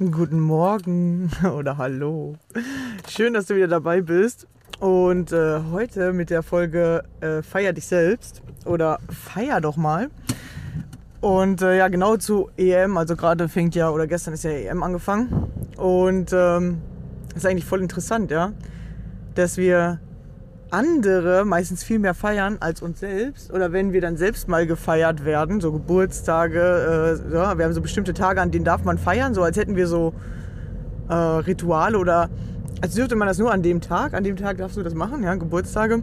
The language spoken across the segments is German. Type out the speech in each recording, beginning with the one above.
Guten Morgen oder hallo. Schön, dass du wieder dabei bist. Und äh, heute mit der Folge äh, Feier dich selbst oder Feier doch mal. Und äh, ja, genau zu EM. Also gerade fängt ja, oder gestern ist ja EM angefangen. Und ähm, ist eigentlich voll interessant, ja. Dass wir andere meistens viel mehr feiern als uns selbst. Oder wenn wir dann selbst mal gefeiert werden, so Geburtstage, äh, ja, wir haben so bestimmte Tage, an denen darf man feiern, so als hätten wir so äh, Rituale oder als dürfte man das nur an dem Tag. An dem Tag darfst du das machen, ja, Geburtstage.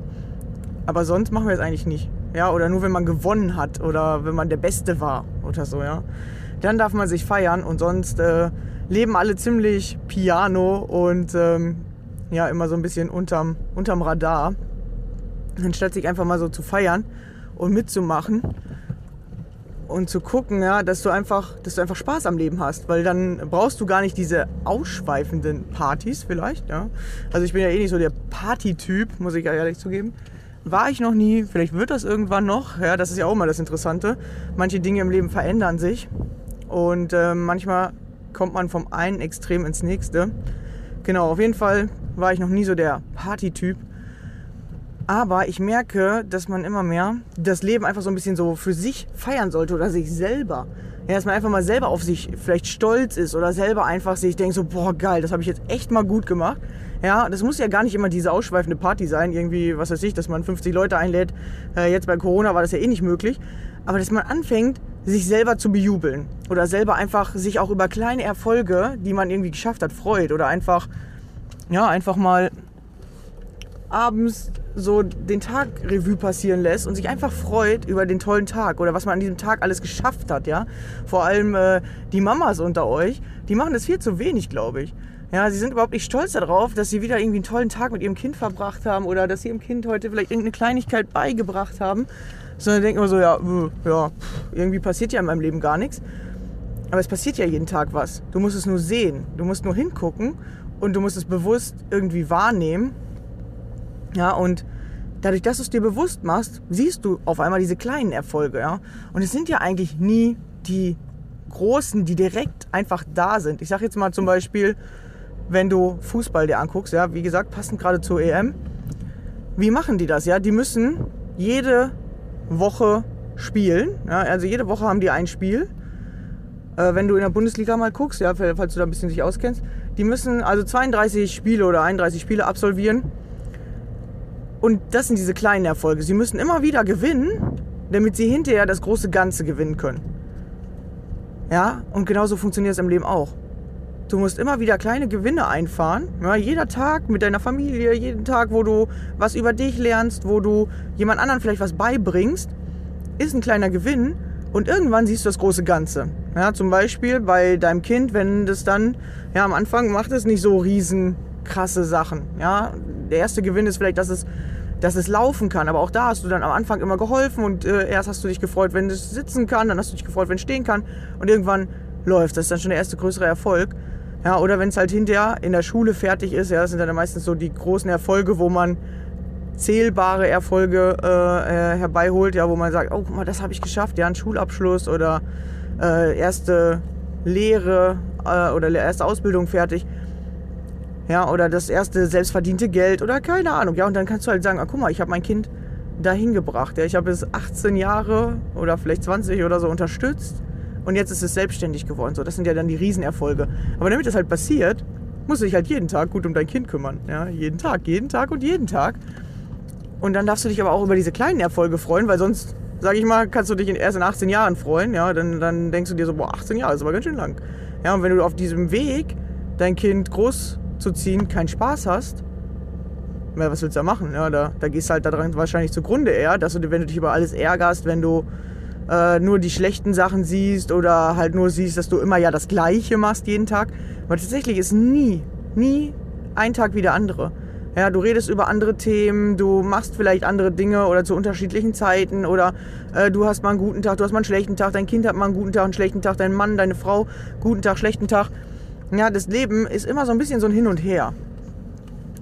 Aber sonst machen wir es eigentlich nicht. Ja, oder nur wenn man gewonnen hat oder wenn man der Beste war oder so, ja. Dann darf man sich feiern und sonst äh, leben alle ziemlich piano und ähm, ja immer so ein bisschen unterm, unterm Radar. Anstatt sich einfach mal so zu feiern und mitzumachen und zu gucken, ja, dass du einfach, dass du einfach Spaß am Leben hast, weil dann brauchst du gar nicht diese ausschweifenden Partys vielleicht, ja. Also ich bin ja eh nicht so der Partytyp, muss ich ja ehrlich zugeben. War ich noch nie, vielleicht wird das irgendwann noch, ja, das ist ja auch mal das Interessante. Manche Dinge im Leben verändern sich und äh, manchmal kommt man vom einen Extrem ins nächste. Genau, auf jeden Fall war ich noch nie so der Partytyp. Aber ich merke, dass man immer mehr das Leben einfach so ein bisschen so für sich feiern sollte oder sich selber. Ja, dass man einfach mal selber auf sich vielleicht stolz ist oder selber einfach sich denkt so, boah geil, das habe ich jetzt echt mal gut gemacht. Ja, das muss ja gar nicht immer diese ausschweifende Party sein, irgendwie, was weiß ich, dass man 50 Leute einlädt. Äh, jetzt bei Corona war das ja eh nicht möglich. Aber dass man anfängt, sich selber zu bejubeln oder selber einfach sich auch über kleine Erfolge, die man irgendwie geschafft hat, freut oder einfach ja, einfach mal abends so den Tag Revue passieren lässt und sich einfach freut über den tollen Tag oder was man an diesem Tag alles geschafft hat, ja. Vor allem äh, die Mamas unter euch, die machen das viel zu wenig, glaube ich. Ja, sie sind überhaupt nicht stolz darauf, dass sie wieder irgendwie einen tollen Tag mit ihrem Kind verbracht haben oder dass sie ihrem Kind heute vielleicht irgendeine Kleinigkeit beigebracht haben, sondern denken immer so, ja, ja, irgendwie passiert ja in meinem Leben gar nichts. Aber es passiert ja jeden Tag was. Du musst es nur sehen. Du musst nur hingucken und du musst es bewusst irgendwie wahrnehmen. Ja, und dadurch, dass du es dir bewusst machst, siehst du auf einmal diese kleinen Erfolge. Ja? Und es sind ja eigentlich nie die großen, die direkt einfach da sind. Ich sage jetzt mal zum Beispiel, wenn du Fußball dir anguckst, ja, wie gesagt, passend gerade zur EM. Wie machen die das? Ja, die müssen jede Woche spielen. Ja, also jede Woche haben die ein Spiel. Äh, wenn du in der Bundesliga mal guckst, ja, falls du da ein bisschen dich auskennst, die müssen also 32 Spiele oder 31 Spiele absolvieren. Und das sind diese kleinen Erfolge. Sie müssen immer wieder gewinnen, damit sie hinterher das große Ganze gewinnen können. Ja, und genauso funktioniert es im Leben auch. Du musst immer wieder kleine Gewinne einfahren. Ja, jeder Tag mit deiner Familie, jeden Tag, wo du was über dich lernst, wo du jemand anderen vielleicht was beibringst, ist ein kleiner Gewinn. Und irgendwann siehst du das große Ganze. Ja, zum Beispiel bei deinem Kind, wenn das dann, ja, am Anfang macht es nicht so riesen krasse Sachen. Ja, der erste Gewinn ist vielleicht, dass es, dass es laufen kann. Aber auch da hast du dann am Anfang immer geholfen und äh, erst hast du dich gefreut, wenn es sitzen kann, dann hast du dich gefreut, wenn es stehen kann und irgendwann läuft. Das ist dann schon der erste größere Erfolg. Ja, oder wenn es halt hinterher in der Schule fertig ist, ja, das sind dann meistens so die großen Erfolge, wo man zählbare Erfolge äh, äh, herbeiholt, ja, wo man sagt, oh guck mal, das habe ich geschafft, ja, ein Schulabschluss oder äh, erste Lehre äh, oder erste Ausbildung fertig. Ja, oder das erste selbstverdiente Geld oder keine Ahnung. Ja, und dann kannst du halt sagen, ah, guck mal, ich habe mein Kind dahin gebracht. Ja, ich habe es 18 Jahre oder vielleicht 20 oder so unterstützt und jetzt ist es selbstständig geworden. So, das sind ja dann die Riesenerfolge. Aber damit das halt passiert, musst du dich halt jeden Tag gut um dein Kind kümmern. Ja, jeden Tag, jeden Tag und jeden Tag. Und dann darfst du dich aber auch über diese kleinen Erfolge freuen, weil sonst, sage ich mal, kannst du dich erst in 18 Jahren freuen. Ja, dann, dann denkst du dir so, boah, 18 Jahre ist aber ganz schön lang. Ja, und wenn du auf diesem Weg dein Kind groß zu ziehen keinen Spaß hast, ja, was willst du da machen? Ja, da, da gehst du halt daran wahrscheinlich zugrunde eher, dass du, wenn du dich über alles ärgerst, wenn du äh, nur die schlechten Sachen siehst oder halt nur siehst, dass du immer ja das Gleiche machst jeden Tag. Aber tatsächlich ist nie, nie ein Tag wie der andere. Ja, du redest über andere Themen, du machst vielleicht andere Dinge oder zu unterschiedlichen Zeiten oder äh, du hast mal einen guten Tag, du hast mal einen schlechten Tag, dein Kind hat mal einen guten Tag, einen schlechten Tag, dein Mann, deine Frau, guten Tag, schlechten Tag. Ja, das Leben ist immer so ein bisschen so ein Hin und Her.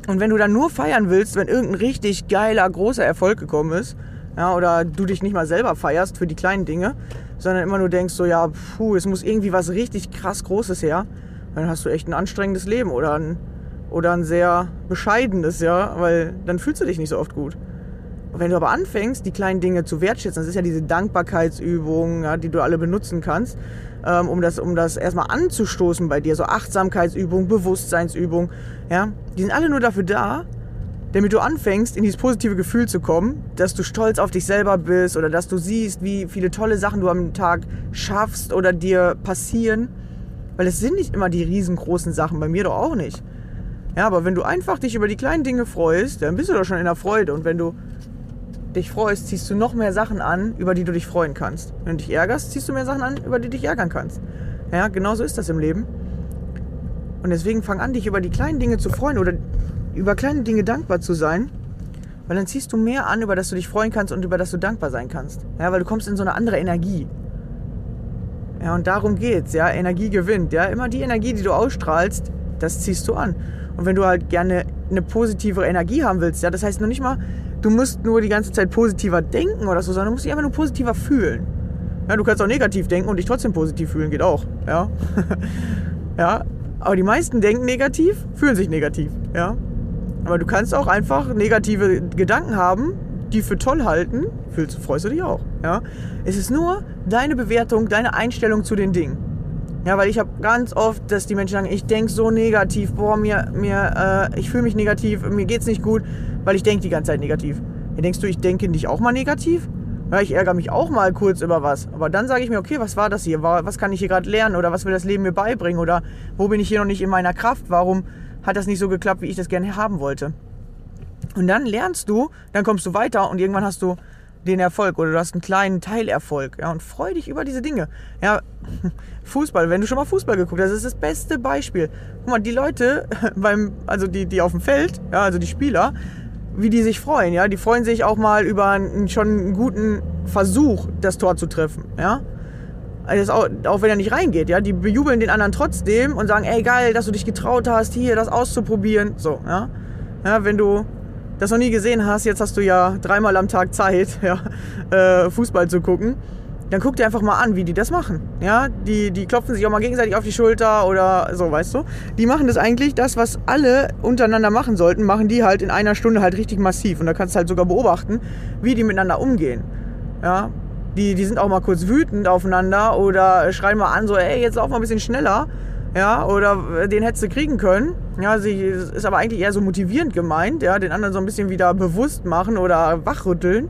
Und wenn du dann nur feiern willst, wenn irgendein richtig geiler, großer Erfolg gekommen ist, ja, oder du dich nicht mal selber feierst für die kleinen Dinge, sondern immer nur denkst so, ja, puh, es muss irgendwie was richtig krass Großes her, dann hast du echt ein anstrengendes Leben oder ein, oder ein sehr bescheidenes, ja, weil dann fühlst du dich nicht so oft gut. Und wenn du aber anfängst, die kleinen Dinge zu wertschätzen, das ist ja diese Dankbarkeitsübung, ja, die du alle benutzen kannst, ähm, um, das, um das erstmal anzustoßen bei dir. So Achtsamkeitsübung, Bewusstseinsübung. Ja? Die sind alle nur dafür da, damit du anfängst, in dieses positive Gefühl zu kommen, dass du stolz auf dich selber bist oder dass du siehst, wie viele tolle Sachen du am Tag schaffst oder dir passieren. Weil es sind nicht immer die riesengroßen Sachen, bei mir doch auch nicht. Ja, aber wenn du einfach dich über die kleinen Dinge freust, dann bist du doch schon in der Freude. Und wenn du dich freust, ziehst du noch mehr Sachen an, über die du dich freuen kannst. Wenn du dich ärgerst, ziehst du mehr Sachen an, über die du dich ärgern kannst. Ja, genau so ist das im Leben. Und deswegen fang an, dich über die kleinen Dinge zu freuen oder über kleine Dinge dankbar zu sein, weil dann ziehst du mehr an, über das du dich freuen kannst und über das du dankbar sein kannst. Ja, weil du kommst in so eine andere Energie. Ja, und darum geht's, ja, Energie gewinnt, ja, immer die Energie, die du ausstrahlst, das ziehst du an. Und wenn du halt gerne eine positivere Energie haben willst, ja, das heißt noch nicht mal, du musst nur die ganze Zeit positiver denken oder so, sondern du musst dich einfach nur positiver fühlen. Ja, du kannst auch negativ denken und dich trotzdem positiv fühlen, geht auch. Ja. ja. Aber die meisten denken negativ, fühlen sich negativ. Ja. Aber du kannst auch einfach negative Gedanken haben, die für toll halten, fühlst, freust du dich auch. Ja. Es ist nur deine Bewertung, deine Einstellung zu den Dingen. Ja, weil ich habe ganz oft, dass die Menschen sagen, ich denke so negativ, boah, mir, mir, äh, ich fühle mich negativ, mir geht's nicht gut, weil ich denke die ganze Zeit negativ. Ja, denkst du, ich denke nicht auch mal negativ? Ja, ich ärgere mich auch mal kurz über was. Aber dann sage ich mir, okay, was war das hier? Was kann ich hier gerade lernen? Oder was will das Leben mir beibringen? Oder wo bin ich hier noch nicht in meiner Kraft? Warum hat das nicht so geklappt, wie ich das gerne haben wollte? Und dann lernst du, dann kommst du weiter und irgendwann hast du den Erfolg oder du hast einen kleinen Teilerfolg. Ja, und freu dich über diese Dinge. Ja, Fußball, wenn du schon mal Fußball geguckt hast, das ist das beste Beispiel. Guck mal, die Leute beim, also die, die auf dem Feld, ja, also die Spieler, wie die sich freuen, ja, die freuen sich auch mal über einen, schon guten Versuch, das Tor zu treffen, ja. Also auch, auch wenn er nicht reingeht, ja, die bejubeln den anderen trotzdem und sagen, ey geil, dass du dich getraut hast, hier das auszuprobieren. So, ja. Ja, wenn du das noch nie gesehen hast, jetzt hast du ja dreimal am Tag Zeit, ja, äh, Fußball zu gucken, dann guck dir einfach mal an, wie die das machen. Ja, die, die klopfen sich auch mal gegenseitig auf die Schulter oder so, weißt du. Die machen das eigentlich, das, was alle untereinander machen sollten, machen die halt in einer Stunde halt richtig massiv. Und da kannst du halt sogar beobachten, wie die miteinander umgehen. Ja, die, die sind auch mal kurz wütend aufeinander oder schreien mal an, so, ey, jetzt lauf mal ein bisschen schneller. Ja, oder den hättest du kriegen können. Ja, sie ist aber eigentlich eher so motivierend gemeint, ja, den anderen so ein bisschen wieder bewusst machen oder wachrütteln.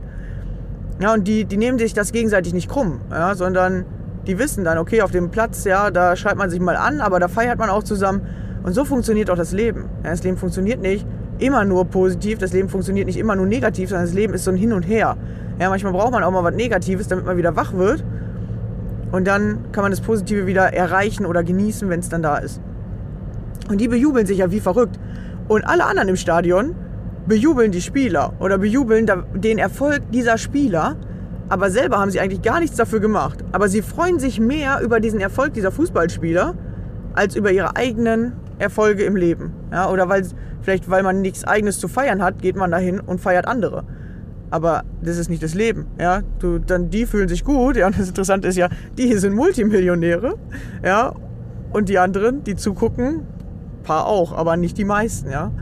Ja, und die, die nehmen sich das gegenseitig nicht krumm, ja, sondern die wissen dann, okay, auf dem Platz, ja, da schreibt man sich mal an, aber da feiert man auch zusammen. Und so funktioniert auch das Leben. Ja, das Leben funktioniert nicht immer nur positiv, das Leben funktioniert nicht immer nur negativ, sondern das Leben ist so ein Hin und Her. Ja, manchmal braucht man auch mal was Negatives, damit man wieder wach wird. Und dann kann man das Positive wieder erreichen oder genießen, wenn es dann da ist. Und die bejubeln sich ja wie verrückt. Und alle anderen im Stadion bejubeln die Spieler oder bejubeln den Erfolg dieser Spieler. Aber selber haben sie eigentlich gar nichts dafür gemacht. Aber sie freuen sich mehr über diesen Erfolg dieser Fußballspieler als über ihre eigenen Erfolge im Leben. Ja, oder weil, vielleicht weil man nichts eigenes zu feiern hat, geht man dahin und feiert andere aber das ist nicht das Leben. Ja, du, dann die fühlen sich gut. Ja, und das Interessante ist ja, die hier sind Multimillionäre. Ja, und die anderen, die zugucken, paar auch, aber nicht die meisten. Ja,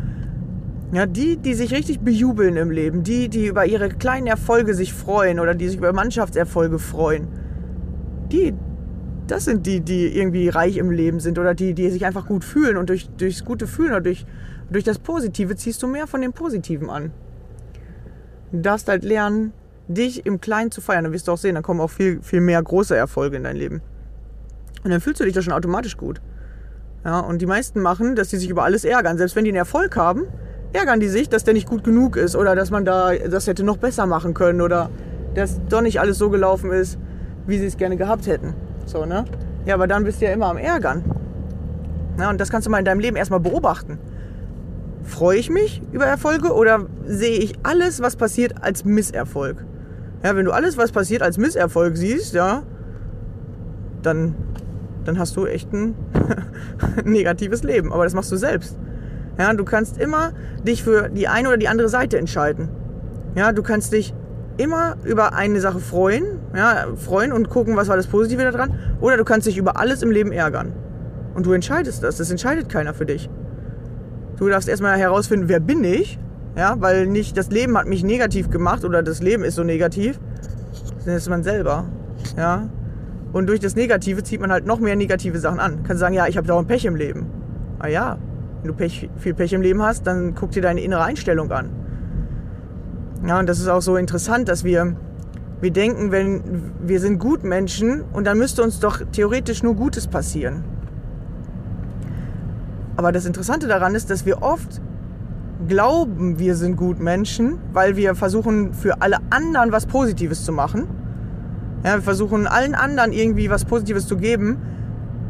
ja, die, die sich richtig bejubeln im Leben, die, die über ihre kleinen Erfolge sich freuen oder die sich über Mannschaftserfolge freuen, die, das sind die, die irgendwie reich im Leben sind oder die, die sich einfach gut fühlen und durch, durchs gute Fühlen oder durch, durch das Positive ziehst du mehr von dem Positiven an. Du darfst halt lernen, dich im Kleinen zu feiern. Dann wirst du auch sehen, dann kommen auch viel, viel mehr große Erfolge in dein Leben. Und dann fühlst du dich da schon automatisch gut. Ja, und die meisten machen, dass sie sich über alles ärgern. Selbst wenn die einen Erfolg haben, ärgern die sich, dass der nicht gut genug ist oder dass man da das hätte noch besser machen können oder dass doch nicht alles so gelaufen ist, wie sie es gerne gehabt hätten. So, ne? Ja, aber dann bist du ja immer am Ärgern. Ja, und das kannst du mal in deinem Leben erstmal beobachten. Freue ich mich über Erfolge oder sehe ich alles, was passiert, als Misserfolg? Ja, wenn du alles, was passiert, als Misserfolg siehst, ja, dann, dann hast du echt ein negatives Leben. Aber das machst du selbst. Ja, du kannst immer dich für die eine oder die andere Seite entscheiden. Ja, du kannst dich immer über eine Sache freuen, ja, freuen und gucken, was war das Positive daran. Oder du kannst dich über alles im Leben ärgern. Und du entscheidest das. Das entscheidet keiner für dich. Du darfst erstmal herausfinden, wer bin ich? Ja, weil nicht das Leben hat mich negativ gemacht oder das Leben ist so negativ. Das ist man selber. Ja. Und durch das Negative zieht man halt noch mehr negative Sachen an. Kannst sagen, ja, ich habe dauernd Pech im Leben. Ah ja, wenn du Pech, viel Pech im Leben hast, dann guck dir deine innere Einstellung an. Ja, und das ist auch so interessant, dass wir, wir denken, wenn wir sind gut Menschen und dann müsste uns doch theoretisch nur Gutes passieren. Aber das Interessante daran ist, dass wir oft glauben, wir sind gut Menschen, weil wir versuchen, für alle anderen was Positives zu machen. Ja, wir versuchen allen anderen irgendwie was Positives zu geben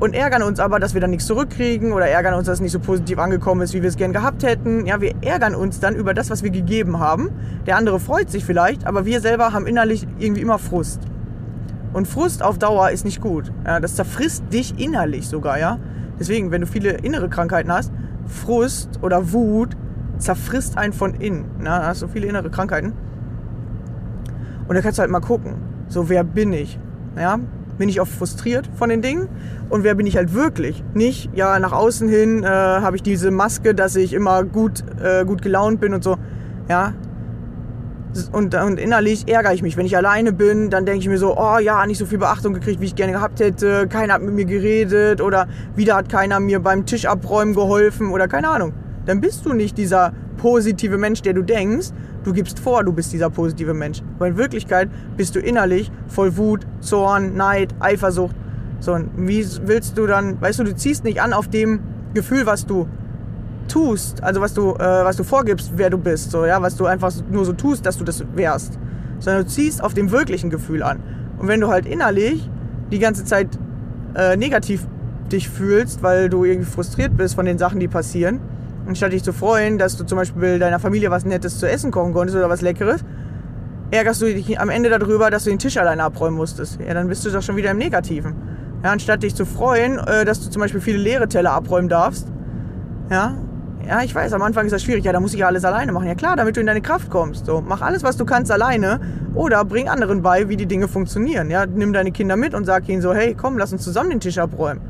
und ärgern uns aber, dass wir dann nichts zurückkriegen oder ärgern uns, dass es nicht so positiv angekommen ist, wie wir es gern gehabt hätten. Ja, wir ärgern uns dann über das, was wir gegeben haben. Der andere freut sich vielleicht, aber wir selber haben innerlich irgendwie immer Frust. Und Frust auf Dauer ist nicht gut. Ja, das zerfrisst dich innerlich sogar, ja. Deswegen, wenn du viele innere Krankheiten hast, Frust oder Wut zerfrisst einen von innen. Na, da hast du viele innere Krankheiten. Und da kannst du halt mal gucken, so wer bin ich? Ja, bin ich oft frustriert von den Dingen und wer bin ich halt wirklich? Nicht, ja, nach außen hin äh, habe ich diese Maske, dass ich immer gut, äh, gut gelaunt bin und so. Ja, und, und innerlich ärgere ich mich. Wenn ich alleine bin, dann denke ich mir so, oh ja, nicht so viel Beachtung gekriegt, wie ich gerne gehabt hätte. Keiner hat mit mir geredet oder wieder hat keiner mir beim Tisch abräumen geholfen oder keine Ahnung. Dann bist du nicht dieser positive Mensch, der du denkst. Du gibst vor, du bist dieser positive Mensch. Aber in Wirklichkeit bist du innerlich voll Wut, Zorn, Neid, Eifersucht. So, und wie willst du dann, weißt du, du ziehst nicht an auf dem Gefühl, was du tust, also was du, äh, was du vorgibst, wer du bist, so, ja, was du einfach nur so tust, dass du das wärst, sondern du ziehst auf dem wirklichen Gefühl an. Und wenn du halt innerlich die ganze Zeit äh, negativ dich fühlst, weil du irgendwie frustriert bist von den Sachen, die passieren, anstatt dich zu freuen, dass du zum Beispiel deiner Familie was Nettes zu essen kochen konntest oder was Leckeres, ärgerst du dich am Ende darüber, dass du den Tisch alleine abräumen musstest. Ja, dann bist du doch schon wieder im Negativen. Ja, anstatt dich zu freuen, äh, dass du zum Beispiel viele leere Teller abräumen darfst. Ja, ja, ich weiß, am Anfang ist das schwierig. Ja, da muss ich ja alles alleine machen. Ja klar, damit du in deine Kraft kommst. So, mach alles, was du kannst, alleine. Oder bring anderen bei, wie die Dinge funktionieren. Ja, nimm deine Kinder mit und sag ihnen so, hey, komm, lass uns zusammen den Tisch abräumen.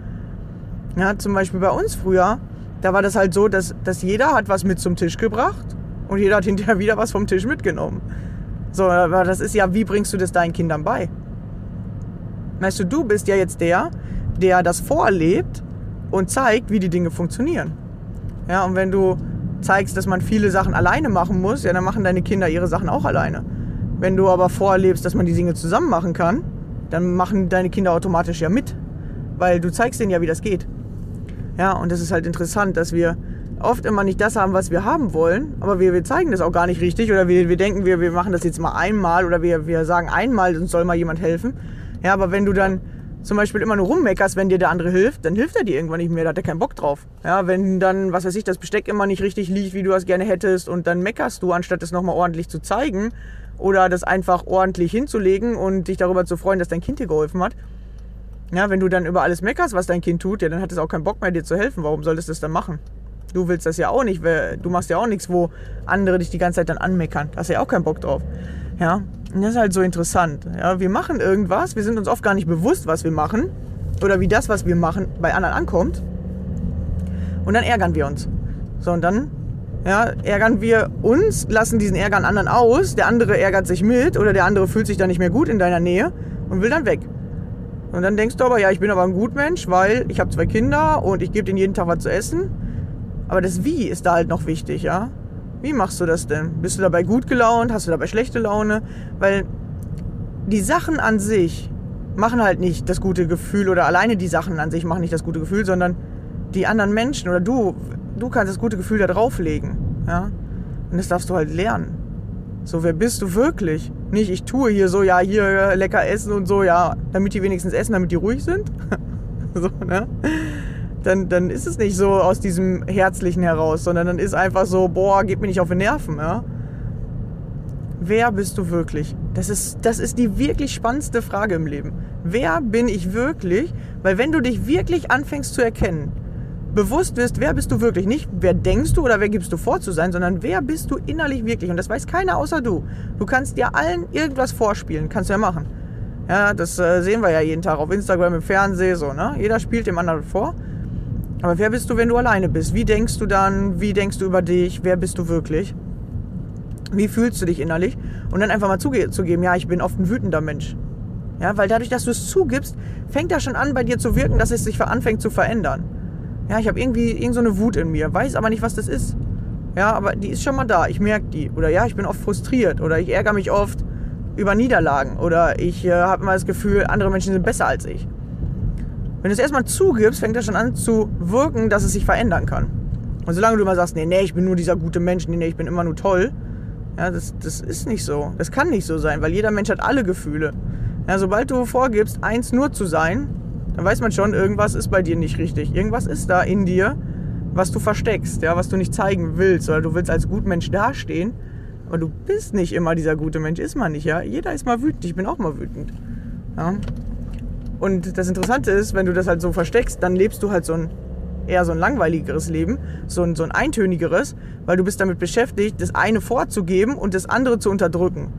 Ja, zum Beispiel bei uns früher, da war das halt so, dass, dass jeder hat was mit zum Tisch gebracht und jeder hat hinterher wieder was vom Tisch mitgenommen. So, aber das ist ja, wie bringst du das deinen Kindern bei? Weißt du, du bist ja jetzt der, der das vorlebt und zeigt, wie die Dinge funktionieren. Ja, und wenn du zeigst, dass man viele Sachen alleine machen muss, ja, dann machen deine Kinder ihre Sachen auch alleine. Wenn du aber vorlebst, dass man die Dinge zusammen machen kann, dann machen deine Kinder automatisch ja mit. Weil du zeigst denen ja, wie das geht. Ja, und das ist halt interessant, dass wir oft immer nicht das haben, was wir haben wollen, aber wir, wir zeigen das auch gar nicht richtig oder wir, wir denken, wir, wir machen das jetzt mal einmal oder wir, wir sagen einmal, uns soll mal jemand helfen. Ja, aber wenn du dann zum Beispiel immer nur rummeckerst, wenn dir der andere hilft, dann hilft er dir irgendwann nicht mehr, da hat er keinen Bock drauf. Ja, wenn dann, was weiß ich, das Besteck immer nicht richtig liegt, wie du das gerne hättest und dann meckerst du, anstatt es nochmal ordentlich zu zeigen oder das einfach ordentlich hinzulegen und dich darüber zu freuen, dass dein Kind dir geholfen hat. Ja, wenn du dann über alles meckerst, was dein Kind tut, ja, dann hat es auch keinen Bock mehr, dir zu helfen. Warum solltest du das dann machen? Du willst das ja auch nicht. Du machst ja auch nichts, wo andere dich die ganze Zeit dann anmeckern. Da hast du ja auch keinen Bock drauf. Ja, und das ist halt so interessant. Ja, wir machen irgendwas, wir sind uns oft gar nicht bewusst, was wir machen oder wie das, was wir machen, bei anderen ankommt. Und dann ärgern wir uns. So, und dann ja, ärgern wir uns, lassen diesen Ärger an anderen aus, der andere ärgert sich mit oder der andere fühlt sich dann nicht mehr gut in deiner Nähe und will dann weg. Und dann denkst du aber, ja, ich bin aber ein Gutmensch, weil ich habe zwei Kinder und ich gebe denen jeden Tag was zu essen. Aber das Wie ist da halt noch wichtig, ja. Wie machst du das denn? Bist du dabei gut gelaunt? Hast du dabei schlechte Laune? Weil die Sachen an sich machen halt nicht das gute Gefühl oder alleine die Sachen an sich machen nicht das gute Gefühl, sondern die anderen Menschen oder du, du kannst das gute Gefühl da drauflegen, ja. Und das darfst du halt lernen. So, wer bist du wirklich? Nicht, ich tue hier so, ja, hier lecker essen und so, ja, damit die wenigstens essen, damit die ruhig sind. so, ne? Dann, dann ist es nicht so aus diesem Herzlichen heraus, sondern dann ist einfach so, boah, gib mir nicht auf die Nerven, ja. Wer bist du wirklich? Das ist, das ist die wirklich spannendste Frage im Leben. Wer bin ich wirklich? Weil wenn du dich wirklich anfängst zu erkennen, bewusst wirst, wer bist du wirklich? Nicht, wer denkst du oder wer gibst du vor zu sein, sondern wer bist du innerlich wirklich? Und das weiß keiner außer du. Du kannst dir allen irgendwas vorspielen, kannst du ja machen. Ja, das äh, sehen wir ja jeden Tag auf Instagram, im Fernsehen, so, ne? Jeder spielt dem anderen vor. Aber wer bist du, wenn du alleine bist? Wie denkst du dann? Wie denkst du über dich? Wer bist du wirklich? Wie fühlst du dich innerlich? Und dann einfach mal zugeben, ja, ich bin oft ein wütender Mensch. Ja, weil dadurch, dass du es zugibst, fängt das schon an, bei dir zu wirken, dass es sich anfängt zu verändern. Ja, ich habe irgendwie irgend so eine Wut in mir, weiß aber nicht, was das ist. Ja, aber die ist schon mal da, ich merke die. Oder ja, ich bin oft frustriert oder ich ärgere mich oft über Niederlagen oder ich äh, habe immer das Gefühl, andere Menschen sind besser als ich. Wenn du es erstmal zugibst, fängt das schon an zu wirken, dass es sich verändern kann. Und solange du immer sagst, nee, nee, ich bin nur dieser gute Mensch, nee, nee, ich bin immer nur toll, ja, das, das ist nicht so. Das kann nicht so sein, weil jeder Mensch hat alle Gefühle. Ja, sobald du vorgibst, eins nur zu sein, dann weiß man schon, irgendwas ist bei dir nicht richtig. Irgendwas ist da in dir, was du versteckst, ja, was du nicht zeigen willst. Oder du willst als Gutmensch dastehen, aber du bist nicht immer dieser gute Mensch, ist man nicht, ja. Jeder ist mal wütend, ich bin auch mal wütend. Ja. Und das Interessante ist, wenn du das halt so versteckst, dann lebst du halt so ein eher so ein langweiligeres Leben, so ein, so ein eintönigeres, weil du bist damit beschäftigt, das eine vorzugeben und das andere zu unterdrücken.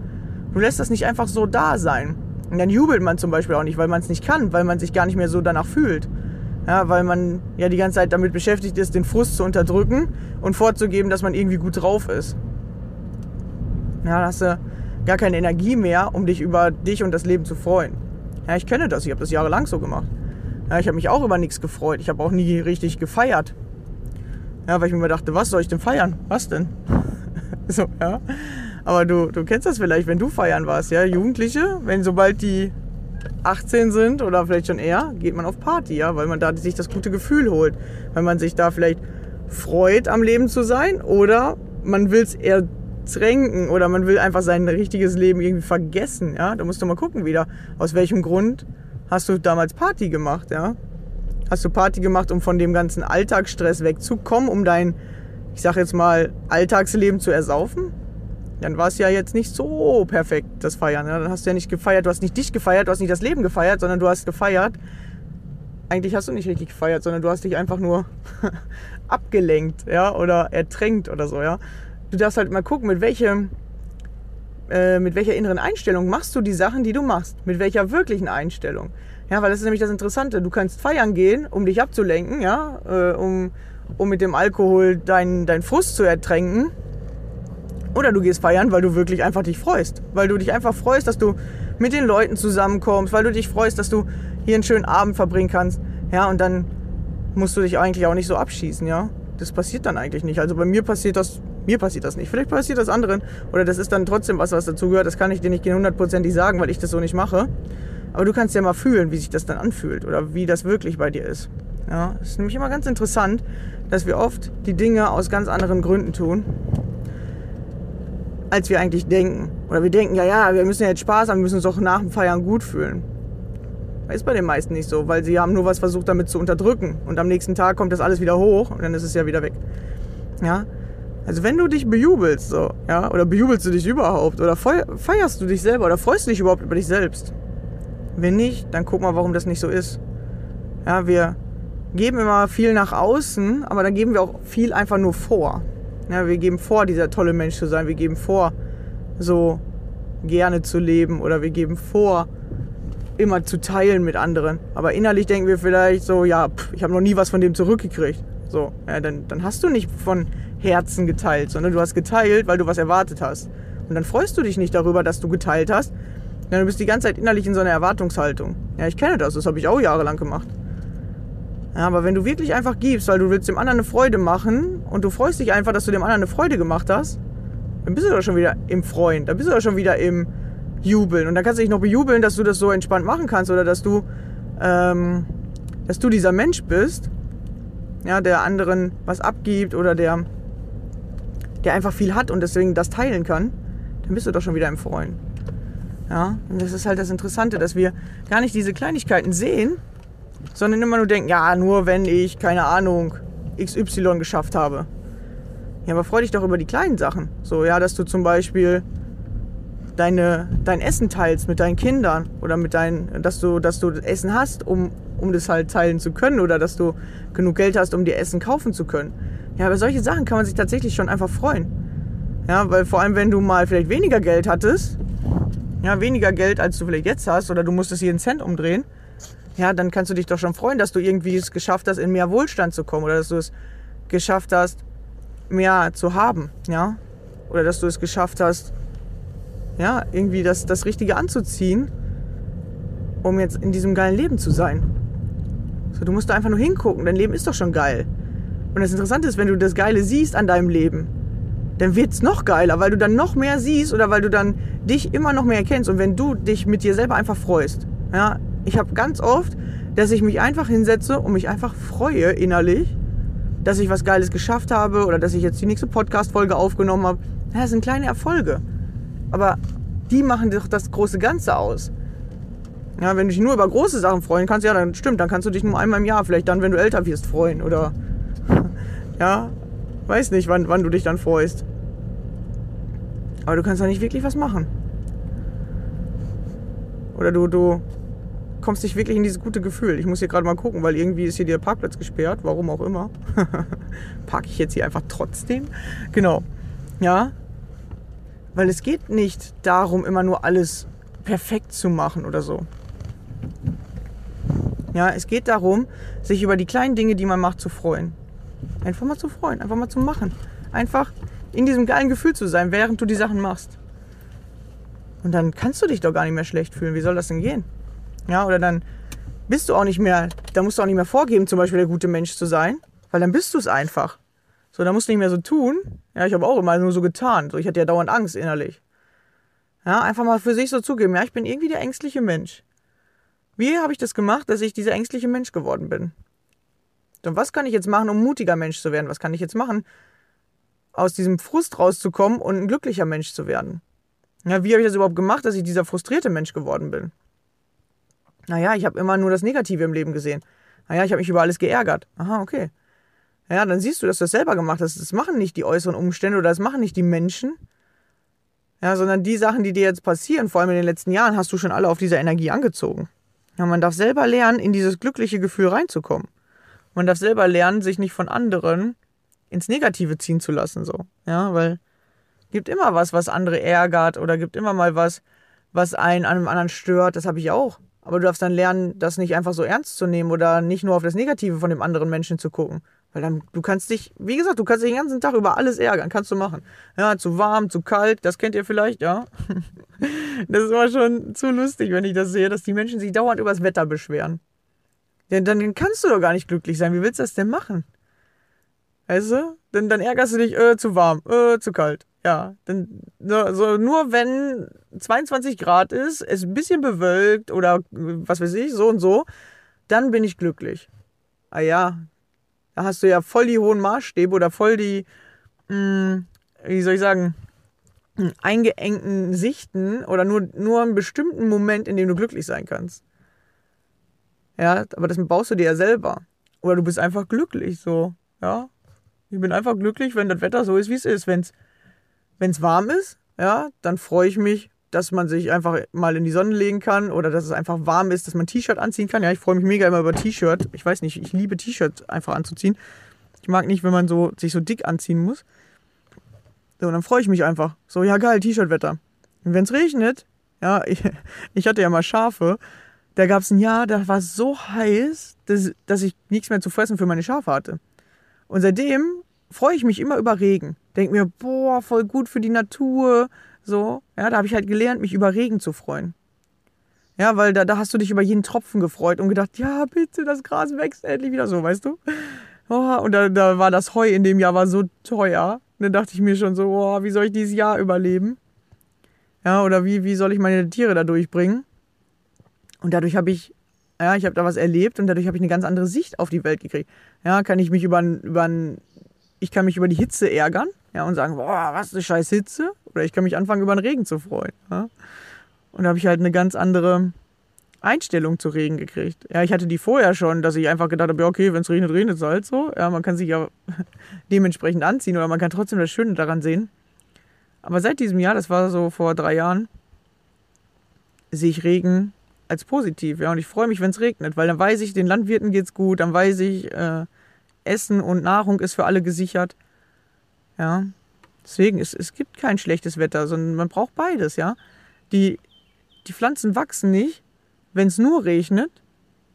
Du lässt das nicht einfach so da sein. Und dann jubelt man zum Beispiel auch nicht, weil man es nicht kann, weil man sich gar nicht mehr so danach fühlt. Ja, weil man ja die ganze Zeit damit beschäftigt ist, den Frust zu unterdrücken und vorzugeben, dass man irgendwie gut drauf ist. Ja, da hast du gar keine Energie mehr, um dich über dich und das Leben zu freuen. Ja, ich kenne das. Ich habe das jahrelang so gemacht. Ja, ich habe mich auch über nichts gefreut. Ich habe auch nie richtig gefeiert. Ja, weil ich mir immer dachte, was soll ich denn feiern? Was denn? so, ja. Aber du, du kennst das vielleicht, wenn du feiern warst, ja. Jugendliche, wenn sobald die 18 sind oder vielleicht schon eher, geht man auf Party, ja, weil man da sich das gute Gefühl holt. Weil man sich da vielleicht freut, am Leben zu sein oder man will es eher drängen oder man will einfach sein richtiges Leben irgendwie vergessen, ja, da musst du mal gucken wieder, aus welchem Grund hast du damals Party gemacht, ja? Hast du Party gemacht, um von dem ganzen Alltagsstress wegzukommen, um dein, ich sag jetzt mal, Alltagsleben zu ersaufen? dann war es ja jetzt nicht so perfekt, das Feiern. Ja? Dann hast du ja nicht gefeiert, du hast nicht dich gefeiert, du hast nicht das Leben gefeiert, sondern du hast gefeiert. Eigentlich hast du nicht richtig gefeiert, sondern du hast dich einfach nur abgelenkt, ja, oder ertränkt oder so, ja. Du darfst halt mal gucken, mit welchem, äh, mit welcher inneren Einstellung machst du die Sachen, die du machst. Mit welcher wirklichen Einstellung. Ja, weil das ist nämlich das Interessante. Du kannst feiern gehen, um dich abzulenken, ja, äh, um, um mit dem Alkohol deinen dein Frust zu ertränken oder du gehst feiern, weil du wirklich einfach dich freust. Weil du dich einfach freust, dass du mit den Leuten zusammenkommst, weil du dich freust, dass du hier einen schönen Abend verbringen kannst. Ja, und dann musst du dich eigentlich auch nicht so abschießen, ja. Das passiert dann eigentlich nicht. Also bei mir passiert das, mir passiert das nicht. Vielleicht passiert das anderen. Oder das ist dann trotzdem was, was dazugehört. Das kann ich dir nicht hundertprozentig sagen, weil ich das so nicht mache. Aber du kannst ja mal fühlen, wie sich das dann anfühlt oder wie das wirklich bei dir ist. Ja, es ist nämlich immer ganz interessant, dass wir oft die Dinge aus ganz anderen Gründen tun als wir eigentlich denken. Oder wir denken, ja, ja, wir müssen ja jetzt Spaß haben, wir müssen uns auch nach dem Feiern gut fühlen. Ist bei den meisten nicht so, weil sie haben nur was versucht damit zu unterdrücken. Und am nächsten Tag kommt das alles wieder hoch und dann ist es ja wieder weg. Ja? Also wenn du dich bejubelst, so, ja, oder bejubelst du dich überhaupt, oder feierst du dich selber, oder freust du dich überhaupt über dich selbst? Wenn nicht, dann guck mal, warum das nicht so ist. Ja, wir geben immer viel nach außen, aber dann geben wir auch viel einfach nur vor. Ja, wir geben vor, dieser tolle Mensch zu sein. Wir geben vor, so gerne zu leben. Oder wir geben vor, immer zu teilen mit anderen. Aber innerlich denken wir vielleicht so, ja, pff, ich habe noch nie was von dem zurückgekriegt. So, ja, dann, dann hast du nicht von Herzen geteilt, sondern du hast geteilt, weil du was erwartet hast. Und dann freust du dich nicht darüber, dass du geteilt hast, denn du bist die ganze Zeit innerlich in so einer Erwartungshaltung. Ja, ich kenne das, das habe ich auch jahrelang gemacht. Ja, aber wenn du wirklich einfach gibst, weil du willst dem anderen eine Freude machen und du freust dich einfach, dass du dem anderen eine Freude gemacht hast, dann bist du doch schon wieder im Freuen, dann bist du doch schon wieder im Jubeln. Und dann kannst du dich noch bejubeln, dass du das so entspannt machen kannst oder dass du, ähm, dass du dieser Mensch bist, ja, der anderen was abgibt oder der, der einfach viel hat und deswegen das teilen kann, dann bist du doch schon wieder im Freuen. Ja, und das ist halt das Interessante, dass wir gar nicht diese Kleinigkeiten sehen, sondern immer nur denken, ja, nur wenn ich, keine Ahnung, XY geschafft habe. Ja, aber freu dich doch über die kleinen Sachen. So, ja, dass du zum Beispiel deine, dein Essen teilst mit deinen Kindern oder mit deinen, dass du, dass du Essen hast, um, um das halt teilen zu können oder dass du genug Geld hast, um dir Essen kaufen zu können. Ja, aber solche Sachen kann man sich tatsächlich schon einfach freuen. Ja, weil vor allem, wenn du mal vielleicht weniger Geld hattest, ja, weniger Geld, als du vielleicht jetzt hast, oder du musstest jeden Cent umdrehen, ja, dann kannst du dich doch schon freuen, dass du irgendwie es geschafft hast, in mehr Wohlstand zu kommen oder dass du es geschafft hast, mehr zu haben, ja, oder dass du es geschafft hast, ja, irgendwie das, das Richtige anzuziehen, um jetzt in diesem geilen Leben zu sein. So, du musst da einfach nur hingucken, dein Leben ist doch schon geil. Und das Interessante ist, wenn du das Geile siehst an deinem Leben, dann wird es noch geiler, weil du dann noch mehr siehst oder weil du dann dich immer noch mehr erkennst und wenn du dich mit dir selber einfach freust. Ja, ich habe ganz oft, dass ich mich einfach hinsetze und mich einfach freue innerlich, dass ich was Geiles geschafft habe oder dass ich jetzt die nächste Podcast-Folge aufgenommen habe. Ja, das sind kleine Erfolge. Aber die machen doch das große Ganze aus. Ja, wenn du dich nur über große Sachen freuen kannst, ja, dann stimmt, dann kannst du dich nur einmal im Jahr, vielleicht dann, wenn du älter wirst, freuen. Oder, ja, weiß nicht, wann, wann du dich dann freust. Aber du kannst da nicht wirklich was machen. Oder du, du kommst nicht wirklich in dieses gute Gefühl. Ich muss hier gerade mal gucken, weil irgendwie ist hier der Parkplatz gesperrt, warum auch immer. Parke ich jetzt hier einfach trotzdem? Genau. Ja. Weil es geht nicht darum, immer nur alles perfekt zu machen oder so. Ja, es geht darum, sich über die kleinen Dinge, die man macht, zu freuen. Einfach mal zu freuen, einfach mal zu machen. Einfach in diesem geilen Gefühl zu sein, während du die Sachen machst. Und dann kannst du dich doch gar nicht mehr schlecht fühlen. Wie soll das denn gehen? Ja, oder dann bist du auch nicht mehr, da musst du auch nicht mehr vorgeben, zum Beispiel der gute Mensch zu sein, weil dann bist du es einfach. So, da musst du nicht mehr so tun. Ja, ich habe auch immer nur so getan. So, ich hatte ja dauernd Angst innerlich. Ja, einfach mal für sich so zugeben, ja, ich bin irgendwie der ängstliche Mensch. Wie habe ich das gemacht, dass ich dieser ängstliche Mensch geworden bin? Und was kann ich jetzt machen, um mutiger Mensch zu werden? Was kann ich jetzt machen, aus diesem Frust rauszukommen und ein glücklicher Mensch zu werden? Ja, wie habe ich das überhaupt gemacht, dass ich dieser frustrierte Mensch geworden bin? Naja, ich habe immer nur das Negative im Leben gesehen. Naja, ich habe mich über alles geärgert. Aha, okay. Ja, dann siehst du, dass du das selber gemacht hast. Das machen nicht die äußeren Umstände oder das machen nicht die Menschen, Ja, sondern die Sachen, die dir jetzt passieren, vor allem in den letzten Jahren, hast du schon alle auf dieser Energie angezogen. Ja, man darf selber lernen, in dieses glückliche Gefühl reinzukommen. Man darf selber lernen, sich nicht von anderen ins Negative ziehen zu lassen, so. Ja, weil gibt immer was, was andere ärgert oder gibt immer mal was, was einen an einem anderen stört. Das habe ich auch. Aber du darfst dann lernen, das nicht einfach so ernst zu nehmen oder nicht nur auf das Negative von dem anderen Menschen zu gucken. Weil dann, du kannst dich, wie gesagt, du kannst dich den ganzen Tag über alles ärgern, kannst du machen. Ja, zu warm, zu kalt, das kennt ihr vielleicht, ja. Das ist immer schon zu lustig, wenn ich das sehe, dass die Menschen sich dauernd über das Wetter beschweren. Denn dann kannst du doch gar nicht glücklich sein. Wie willst du das denn machen? Weißt du? Dann, dann ärgerst du dich, äh, zu warm, äh, zu kalt. Ja, dann so, so, nur wenn 22 Grad ist, es ein bisschen bewölkt oder was weiß ich, so und so, dann bin ich glücklich. Ah ja, da hast du ja voll die hohen Maßstäbe oder voll die, mh, hm, wie soll ich sagen, hm, eingeengten Sichten oder nur, nur einen bestimmten Moment, in dem du glücklich sein kannst. Ja, aber das baust du dir ja selber. Oder du bist einfach glücklich so. Ja, ich bin einfach glücklich, wenn das Wetter so ist, wie es ist. Wenn es warm ist, ja, dann freue ich mich, dass man sich einfach mal in die Sonne legen kann oder dass es einfach warm ist, dass man T-Shirt anziehen kann. Ja, ich freue mich mega immer über T-Shirt. Ich weiß nicht, ich liebe T-Shirt einfach anzuziehen. Ich mag nicht, wenn man so, sich so dick anziehen muss. So, und dann freue ich mich einfach. So, ja geil, T-Shirt-Wetter. Und wenn es regnet, ja, ich, ich hatte ja mal Schafe, da gab es ein Jahr, da war es so heiß, dass, dass ich nichts mehr zu fressen für meine Schafe hatte. Und seitdem freue ich mich immer über Regen. Denk mir, boah, voll gut für die Natur. So, ja, da habe ich halt gelernt, mich über Regen zu freuen. Ja, weil da, da hast du dich über jeden Tropfen gefreut und gedacht, ja, bitte, das Gras wächst endlich wieder so, weißt du? Oh, und da, da war das Heu in dem Jahr war so teuer. Und dann dachte ich mir schon so, oh, wie soll ich dieses Jahr überleben? Ja, oder wie, wie soll ich meine Tiere da durchbringen? Und dadurch habe ich, ja, ich habe da was erlebt und dadurch habe ich eine ganz andere Sicht auf die Welt gekriegt. Ja, kann ich mich über, über ich kann mich über die Hitze ärgern ja, und sagen, boah, was eine scheiß Hitze. Oder ich kann mich anfangen, über den Regen zu freuen. Ja. Und da habe ich halt eine ganz andere Einstellung zu Regen gekriegt. Ja, ich hatte die vorher schon, dass ich einfach gedacht habe, ja, okay, wenn es regnet, regnet es halt so. Ja, man kann sich ja dementsprechend anziehen oder man kann trotzdem das Schöne daran sehen. Aber seit diesem Jahr, das war so vor drei Jahren, sehe ich Regen als positiv. Ja, und ich freue mich, wenn es regnet, weil dann weiß ich, den Landwirten geht's gut, dann weiß ich, äh, Essen und Nahrung ist für alle gesichert. Ja. Deswegen, es, es gibt kein schlechtes Wetter, sondern man braucht beides, ja. Die, die Pflanzen wachsen nicht, wenn es nur regnet,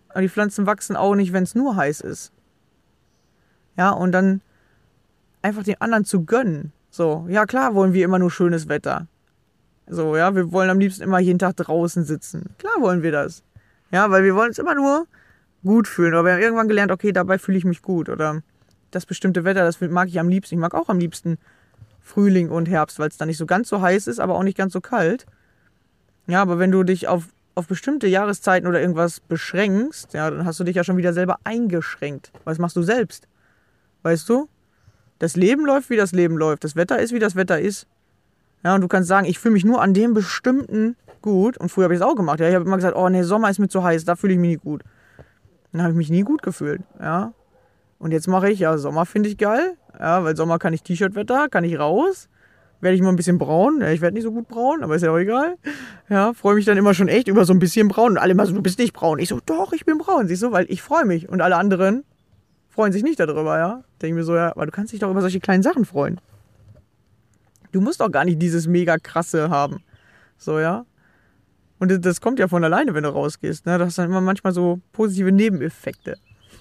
aber die Pflanzen wachsen auch nicht, wenn es nur heiß ist. Ja, und dann einfach den anderen zu gönnen. So, ja klar wollen wir immer nur schönes Wetter. So, ja, wir wollen am liebsten immer jeden Tag draußen sitzen. Klar wollen wir das. Ja, weil wir wollen es immer nur gut fühlen. Aber wir haben irgendwann gelernt, okay, dabei fühle ich mich gut. Oder das bestimmte Wetter, das mag ich am liebsten. Ich mag auch am liebsten Frühling und Herbst, weil es dann nicht so ganz so heiß ist, aber auch nicht ganz so kalt. Ja, aber wenn du dich auf, auf bestimmte Jahreszeiten oder irgendwas beschränkst, ja, dann hast du dich ja schon wieder selber eingeschränkt. Was machst du selbst? Weißt du? Das Leben läuft, wie das Leben läuft. Das Wetter ist, wie das Wetter ist. Ja, und du kannst sagen, ich fühle mich nur an dem bestimmten gut. Und früher habe ich es auch gemacht. Ja, ich habe immer gesagt, oh nee, Sommer ist mir zu heiß, da fühle ich mich nicht gut. Dann habe ich mich nie gut gefühlt, ja. Und jetzt mache ich, ja, Sommer finde ich geil, ja, weil Sommer kann ich T-Shirt-Wetter, kann ich raus, werde ich mal ein bisschen braun, ja, ich werde nicht so gut braun, aber ist ja auch egal, ja, freue mich dann immer schon echt über so ein bisschen braun und alle immer so, du bist nicht braun. Ich so, doch, ich bin braun, siehst du, weil ich freue mich und alle anderen freuen sich nicht darüber, ja. Denke mir so, ja, aber du kannst dich doch über solche kleinen Sachen freuen. Du musst doch gar nicht dieses mega krasse haben. So, ja. Und das kommt ja von alleine, wenn du rausgehst. Ne? Das hast immer manchmal so positive Nebeneffekte.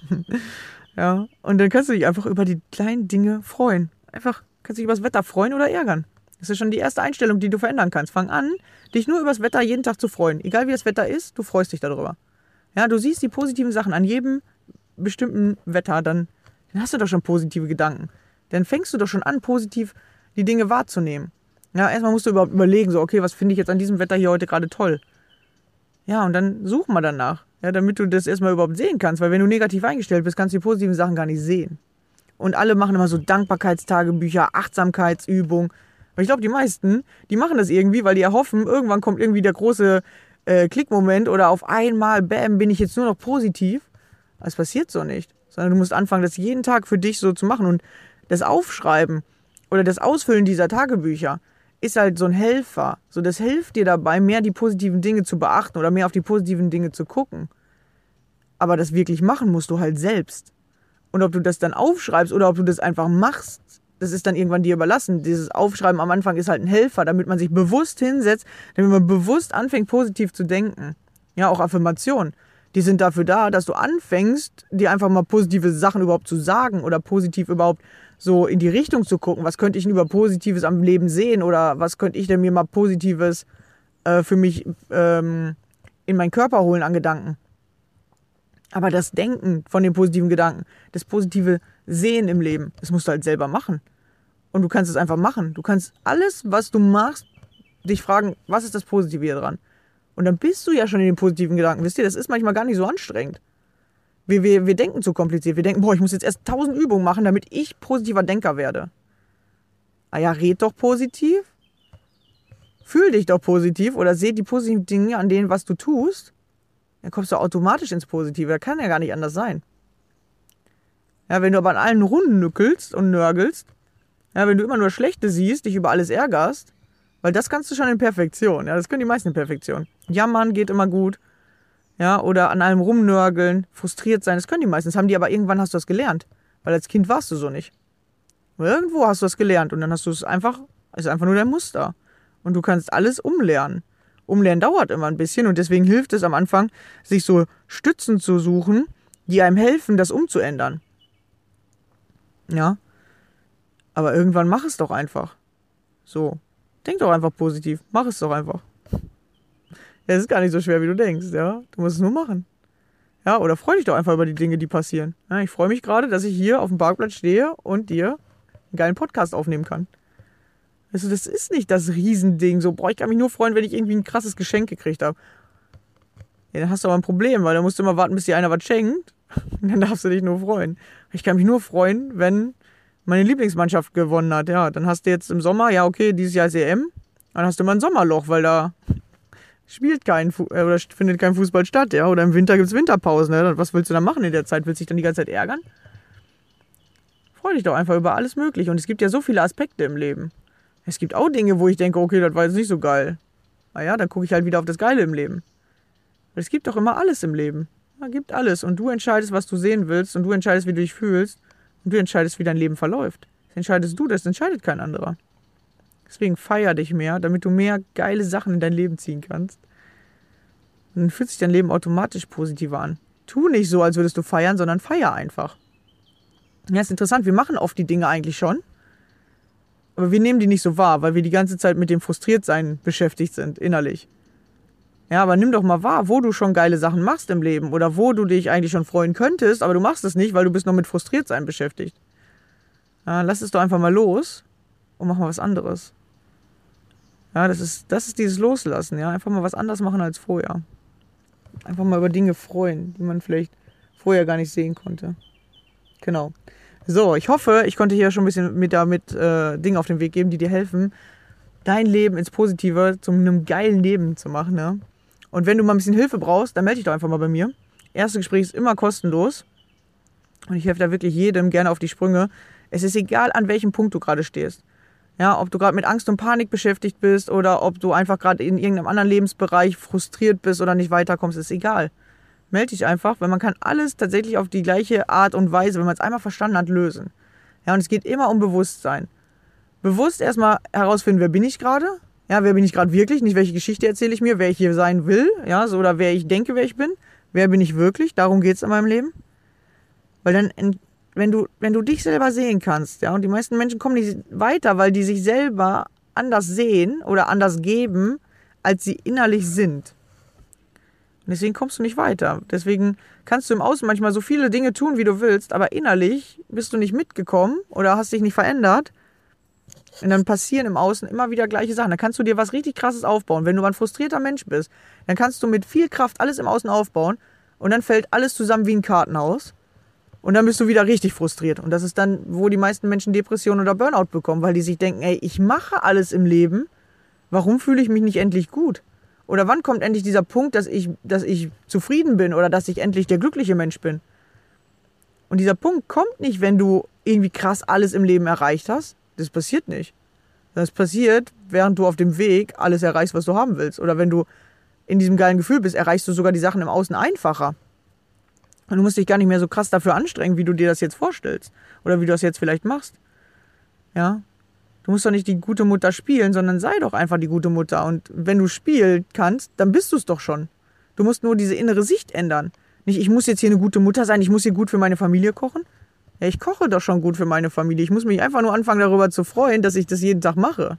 ja. Und dann kannst du dich einfach über die kleinen Dinge freuen. Einfach kannst du dich über das Wetter freuen oder ärgern. Das ist schon die erste Einstellung, die du verändern kannst. Fang an, dich nur über das Wetter jeden Tag zu freuen. Egal wie das Wetter ist, du freust dich darüber. Ja, du siehst die positiven Sachen an jedem bestimmten Wetter, dann, dann hast du doch schon positive Gedanken. Dann fängst du doch schon an, positiv die Dinge wahrzunehmen. Ja, erstmal musst du überhaupt überlegen, so, okay, was finde ich jetzt an diesem Wetter hier heute gerade toll? Ja, und dann such mal danach, ja, damit du das erstmal überhaupt sehen kannst, weil wenn du negativ eingestellt bist, kannst du die positiven Sachen gar nicht sehen. Und alle machen immer so Dankbarkeitstagebücher, Achtsamkeitsübungen. Aber ich glaube, die meisten, die machen das irgendwie, weil die erhoffen, irgendwann kommt irgendwie der große äh, Klickmoment oder auf einmal, bam, bin ich jetzt nur noch positiv. Das passiert so nicht. Sondern du musst anfangen, das jeden Tag für dich so zu machen und das Aufschreiben oder das Ausfüllen dieser Tagebücher ist halt so ein Helfer. So, das hilft dir dabei, mehr die positiven Dinge zu beachten oder mehr auf die positiven Dinge zu gucken. Aber das wirklich machen musst du halt selbst. Und ob du das dann aufschreibst oder ob du das einfach machst, das ist dann irgendwann dir überlassen. Dieses Aufschreiben am Anfang ist halt ein Helfer, damit man sich bewusst hinsetzt, damit man bewusst anfängt, positiv zu denken. Ja, auch Affirmationen. Die sind dafür da, dass du anfängst, dir einfach mal positive Sachen überhaupt zu sagen oder positiv überhaupt so in die Richtung zu gucken. Was könnte ich denn über Positives am Leben sehen oder was könnte ich denn mir mal Positives äh, für mich ähm, in meinen Körper holen an Gedanken? Aber das Denken von den positiven Gedanken, das positive Sehen im Leben, das musst du halt selber machen. Und du kannst es einfach machen. Du kannst alles, was du machst, dich fragen, was ist das Positive hier dran? Und dann bist du ja schon in den positiven Gedanken. Wisst ihr, das ist manchmal gar nicht so anstrengend. Wir, wir, wir denken zu kompliziert. Wir denken, boah, ich muss jetzt erst tausend Übungen machen, damit ich positiver Denker werde. Ah ja, red doch positiv. Fühl dich doch positiv oder seh die positiven Dinge an denen, was du tust dann kommst du automatisch ins Positive. Das kann ja gar nicht anders sein. Ja, wenn du aber an allen Runden nückelst und nörgelst, ja, wenn du immer nur Schlechte siehst, dich über alles ärgerst, weil das kannst du schon in Perfektion. Ja, das können die meisten in Perfektion. Jammern geht immer gut. Ja, oder an allem rumnörgeln, frustriert sein, das können die meisten. Das haben die aber irgendwann hast du das gelernt. Weil als Kind warst du so nicht. Irgendwo hast du das gelernt und dann hast du es einfach, ist einfach nur dein Muster. Und du kannst alles umlernen. Umlernen dauert immer ein bisschen und deswegen hilft es am Anfang, sich so Stützen zu suchen, die einem helfen, das umzuändern. Ja. Aber irgendwann mach es doch einfach. So. Denk doch einfach positiv. Mach es doch einfach. Es ist gar nicht so schwer, wie du denkst, ja. Du musst es nur machen. Ja, oder freu dich doch einfach über die Dinge, die passieren. Ja, ich freue mich gerade, dass ich hier auf dem Parkplatz stehe und dir einen geilen Podcast aufnehmen kann. Also das ist nicht das Riesending. So, boah, ich kann mich nur freuen, wenn ich irgendwie ein krasses Geschenk gekriegt habe. Ja, dann hast du aber ein Problem, weil dann musst du immer warten, bis dir einer was schenkt. Und dann darfst du dich nur freuen. Ich kann mich nur freuen, wenn meine Lieblingsmannschaft gewonnen hat. Ja, dann hast du jetzt im Sommer, ja, okay, dieses Jahr ist EM. Dann hast du immer ein Sommerloch, weil da spielt kein Fu äh, oder findet kein Fußball statt, ja. Oder im Winter gibt es Winterpausen. Ne? Was willst du dann machen in der Zeit? Willst du dich dann die ganze Zeit ärgern? Freu dich doch einfach über alles Mögliche. Und es gibt ja so viele Aspekte im Leben. Es gibt auch Dinge, wo ich denke, okay, das war jetzt nicht so geil. Naja, dann gucke ich halt wieder auf das Geile im Leben. Es gibt doch immer alles im Leben. Ja, gibt alles. Und du entscheidest, was du sehen willst. Und du entscheidest, wie du dich fühlst. Und du entscheidest, wie dein Leben verläuft. Das entscheidest du, das entscheidet kein anderer. Deswegen feier dich mehr, damit du mehr geile Sachen in dein Leben ziehen kannst. Und dann fühlt sich dein Leben automatisch positiver an. Tu nicht so, als würdest du feiern, sondern feier einfach. Ja, ist interessant. Wir machen oft die Dinge eigentlich schon. Aber wir nehmen die nicht so wahr, weil wir die ganze Zeit mit dem Frustriertsein beschäftigt sind, innerlich. Ja, aber nimm doch mal wahr, wo du schon geile Sachen machst im Leben oder wo du dich eigentlich schon freuen könntest, aber du machst es nicht, weil du bist noch mit Frustriertsein beschäftigt. Ja, lass es doch einfach mal los und mach mal was anderes. Ja, das ist, das ist dieses Loslassen, ja. Einfach mal was anderes machen als vorher. Einfach mal über Dinge freuen, die man vielleicht vorher gar nicht sehen konnte. Genau. So, ich hoffe, ich konnte hier schon ein bisschen mit damit äh, Dinge auf den Weg geben, die dir helfen, dein Leben ins Positive zu einem geilen Leben zu machen. Ne? Und wenn du mal ein bisschen Hilfe brauchst, dann melde dich doch einfach mal bei mir. Erste Gespräch ist immer kostenlos. Und ich helfe da wirklich jedem gerne auf die Sprünge. Es ist egal, an welchem Punkt du gerade stehst. Ja, ob du gerade mit Angst und Panik beschäftigt bist oder ob du einfach gerade in irgendeinem anderen Lebensbereich frustriert bist oder nicht weiterkommst, ist egal melde dich einfach, weil man kann alles tatsächlich auf die gleiche Art und Weise, wenn man es einmal verstanden hat, lösen. Ja, und es geht immer um Bewusstsein. Bewusst erstmal herausfinden, wer bin ich gerade? Ja, wer bin ich gerade wirklich? Nicht welche Geschichte erzähle ich mir, wer ich hier sein will, ja, so, oder wer ich denke, wer ich bin. Wer bin ich wirklich? Darum geht es in meinem Leben. Weil dann, wenn du, wenn du dich selber sehen kannst, ja, und die meisten Menschen kommen nicht weiter, weil die sich selber anders sehen oder anders geben, als sie innerlich sind. Und deswegen kommst du nicht weiter. Deswegen kannst du im Außen manchmal so viele Dinge tun, wie du willst, aber innerlich bist du nicht mitgekommen oder hast dich nicht verändert. Und dann passieren im Außen immer wieder gleiche Sachen. Dann kannst du dir was richtig krasses aufbauen. Wenn du ein frustrierter Mensch bist, dann kannst du mit viel Kraft alles im Außen aufbauen und dann fällt alles zusammen wie ein Kartenhaus. Und dann bist du wieder richtig frustriert. Und das ist dann, wo die meisten Menschen Depressionen oder Burnout bekommen, weil die sich denken, ey, ich mache alles im Leben. Warum fühle ich mich nicht endlich gut? Oder wann kommt endlich dieser Punkt, dass ich, dass ich zufrieden bin oder dass ich endlich der glückliche Mensch bin? Und dieser Punkt kommt nicht, wenn du irgendwie krass alles im Leben erreicht hast. Das passiert nicht. Das passiert, während du auf dem Weg alles erreichst, was du haben willst. Oder wenn du in diesem geilen Gefühl bist, erreichst du sogar die Sachen im Außen einfacher. Und du musst dich gar nicht mehr so krass dafür anstrengen, wie du dir das jetzt vorstellst. Oder wie du das jetzt vielleicht machst. Ja. Du musst doch nicht die gute Mutter spielen, sondern sei doch einfach die gute Mutter. Und wenn du spielen kannst, dann bist du es doch schon. Du musst nur diese innere Sicht ändern. Nicht, ich muss jetzt hier eine gute Mutter sein, ich muss hier gut für meine Familie kochen. Ja, ich koche doch schon gut für meine Familie. Ich muss mich einfach nur anfangen, darüber zu freuen, dass ich das jeden Tag mache.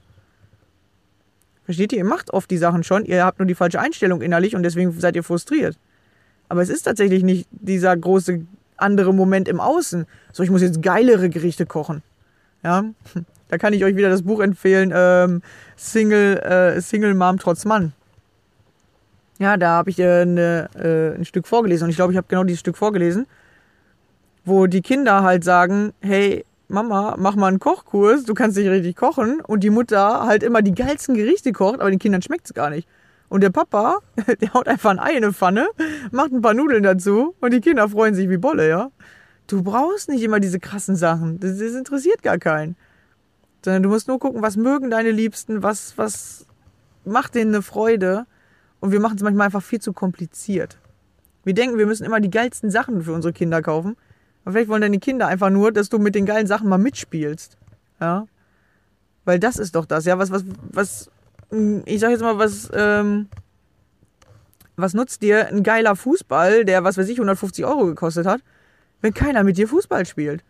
Versteht ihr? Ihr macht oft die Sachen schon, ihr habt nur die falsche Einstellung innerlich und deswegen seid ihr frustriert. Aber es ist tatsächlich nicht dieser große andere Moment im Außen. So, ich muss jetzt geilere Gerichte kochen. Ja, da kann ich euch wieder das Buch empfehlen, ähm, Single, äh, Single Mom trotz Mann. Ja, da habe ich äh, ne, äh, ein Stück vorgelesen und ich glaube, ich habe genau dieses Stück vorgelesen, wo die Kinder halt sagen, hey, Mama, mach mal einen Kochkurs, du kannst nicht richtig kochen. Und die Mutter halt immer die geilsten Gerichte kocht, aber den Kindern schmeckt es gar nicht. Und der Papa, der haut einfach ein Ei in eine Pfanne, macht ein paar Nudeln dazu und die Kinder freuen sich wie Bolle, ja. Du brauchst nicht immer diese krassen Sachen. Das, das interessiert gar keinen. Sondern du musst nur gucken, was mögen deine Liebsten, was, was macht denen eine Freude. Und wir machen es manchmal einfach viel zu kompliziert. Wir denken, wir müssen immer die geilsten Sachen für unsere Kinder kaufen. Aber vielleicht wollen deine Kinder einfach nur, dass du mit den geilen Sachen mal mitspielst. Ja. Weil das ist doch das, ja, was, was, was, ich sag jetzt mal, was, ähm, was nutzt dir ein geiler Fußball, der, was weiß ich, 150 Euro gekostet hat, wenn keiner mit dir Fußball spielt?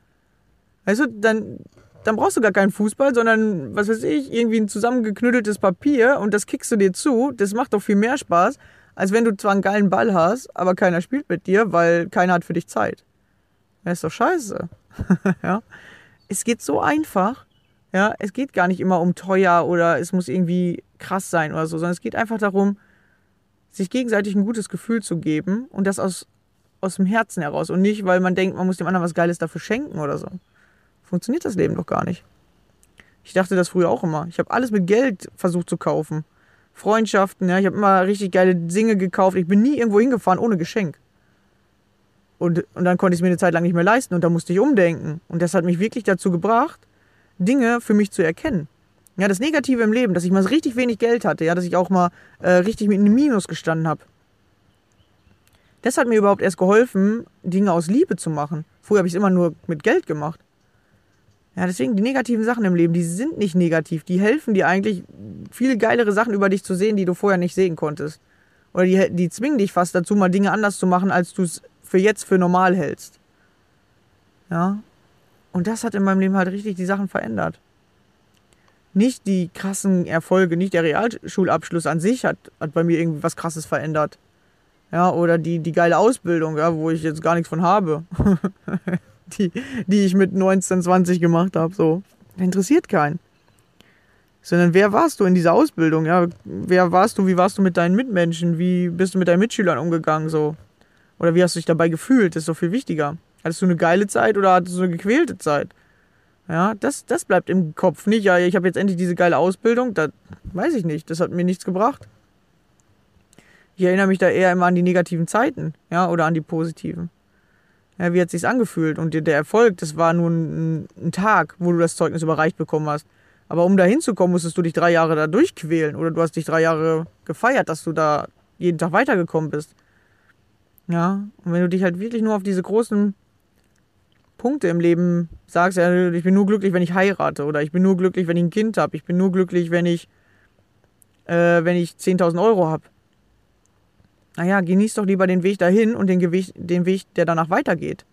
Weißt du, dann, dann brauchst du gar keinen Fußball, sondern, was weiß ich, irgendwie ein zusammengeknütteltes Papier und das kickst du dir zu. Das macht doch viel mehr Spaß, als wenn du zwar einen geilen Ball hast, aber keiner spielt mit dir, weil keiner hat für dich Zeit. Ja, ist doch scheiße. ja. Es geht so einfach. Ja, es geht gar nicht immer um teuer oder es muss irgendwie krass sein oder so, sondern es geht einfach darum, sich gegenseitig ein gutes Gefühl zu geben und das aus, aus dem Herzen heraus und nicht, weil man denkt, man muss dem anderen was Geiles dafür schenken oder so. Funktioniert das Leben doch gar nicht. Ich dachte das früher auch immer. Ich habe alles mit Geld versucht zu kaufen. Freundschaften, ja, ich habe immer richtig geile Dinge gekauft. Ich bin nie irgendwo hingefahren ohne Geschenk. Und, und dann konnte ich es mir eine Zeit lang nicht mehr leisten und da musste ich umdenken. Und das hat mich wirklich dazu gebracht, Dinge für mich zu erkennen. Ja, das Negative im Leben, dass ich mal richtig wenig Geld hatte, ja, dass ich auch mal äh, richtig mit einem Minus gestanden habe. Das hat mir überhaupt erst geholfen, Dinge aus Liebe zu machen. Früher habe ich es immer nur mit Geld gemacht. Ja, deswegen die negativen Sachen im Leben, die sind nicht negativ. Die helfen dir eigentlich, viel geilere Sachen über dich zu sehen, die du vorher nicht sehen konntest. Oder die, die zwingen dich fast dazu, mal Dinge anders zu machen, als du es für jetzt für normal hältst. Ja. Und das hat in meinem Leben halt richtig die Sachen verändert. Nicht die krassen Erfolge, nicht der Realschulabschluss an sich hat, hat bei mir irgendwie was krasses verändert. Ja, oder die, die geile Ausbildung, ja, wo ich jetzt gar nichts von habe. die, die ich mit 19, 20 gemacht habe, so. Interessiert keinen. Sondern wer warst du in dieser Ausbildung? Ja, wer warst du? Wie warst du mit deinen Mitmenschen? Wie bist du mit deinen Mitschülern umgegangen? So. Oder wie hast du dich dabei gefühlt? Das ist doch viel wichtiger. Hattest du eine geile Zeit oder hattest du eine gequälte Zeit? Ja, das, das bleibt im Kopf. Nicht, ja, ich habe jetzt endlich diese geile Ausbildung. Das weiß ich nicht. Das hat mir nichts gebracht. Ich erinnere mich da eher immer an die negativen Zeiten, ja, oder an die positiven. Ja, wie hat es sich angefühlt? Und der Erfolg, das war nur ein, ein, Tag, wo du das Zeugnis überreicht bekommen hast. Aber um da hinzukommen, musstest du dich drei Jahre da durchquälen. Oder du hast dich drei Jahre gefeiert, dass du da jeden Tag weitergekommen bist. Ja, und wenn du dich halt wirklich nur auf diese großen Punkte im Leben sagst, ja, ich bin nur glücklich, wenn ich heirate oder ich bin nur glücklich, wenn ich ein Kind habe, ich bin nur glücklich, wenn ich, äh, wenn ich 10.000 Euro habe. Naja, genieß doch lieber den Weg dahin und den, Gewicht, den Weg, der danach weitergeht.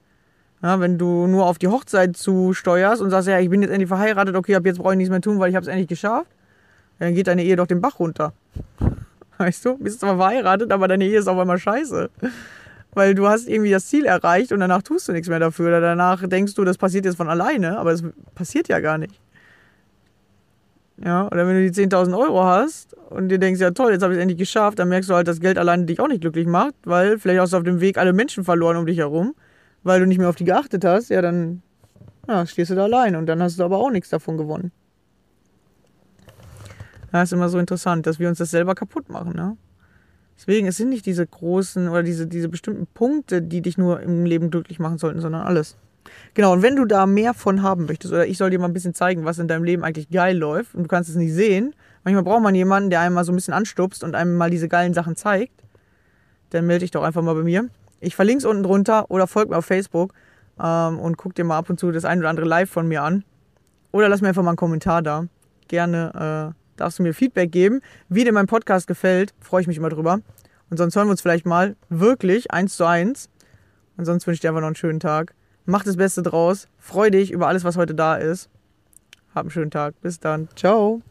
Ja, wenn du nur auf die Hochzeit zusteuerst und sagst, ja, ich bin jetzt endlich verheiratet, okay, ab jetzt brauche ich nichts mehr tun, weil ich habe es endlich geschafft, dann geht deine Ehe doch den Bach runter. Weißt du, bist zwar verheiratet, aber deine Ehe ist auf einmal scheiße weil du hast irgendwie das Ziel erreicht und danach tust du nichts mehr dafür. Oder danach denkst du, das passiert jetzt von alleine, aber es passiert ja gar nicht. Ja, oder wenn du die 10.000 Euro hast und dir denkst, ja toll, jetzt habe ich es endlich geschafft, dann merkst du halt, dass Geld alleine dich auch nicht glücklich macht, weil vielleicht hast du auf dem Weg alle Menschen verloren um dich herum, weil du nicht mehr auf die geachtet hast, ja, dann ja, stehst du da allein und dann hast du aber auch nichts davon gewonnen. Ja, ist immer so interessant, dass wir uns das selber kaputt machen, ne? Deswegen, es sind nicht diese großen oder diese, diese bestimmten Punkte, die dich nur im Leben glücklich machen sollten, sondern alles. Genau, und wenn du da mehr von haben möchtest, oder ich soll dir mal ein bisschen zeigen, was in deinem Leben eigentlich geil läuft, und du kannst es nicht sehen, manchmal braucht man jemanden, der einem mal so ein bisschen anstupst und einem mal diese geilen Sachen zeigt, dann melde dich doch einfach mal bei mir. Ich verlinke es unten drunter oder folg mir auf Facebook ähm, und guck dir mal ab und zu das ein oder andere Live von mir an. Oder lass mir einfach mal einen Kommentar da. Gerne äh, darfst du mir Feedback geben, wie dir mein Podcast gefällt. Freue ich mich immer drüber. Und sonst hören wir uns vielleicht mal wirklich eins zu eins. Und sonst wünsche ich dir einfach noch einen schönen Tag. Mach das Beste draus. Freue dich über alles, was heute da ist. Hab einen schönen Tag. Bis dann. Ciao.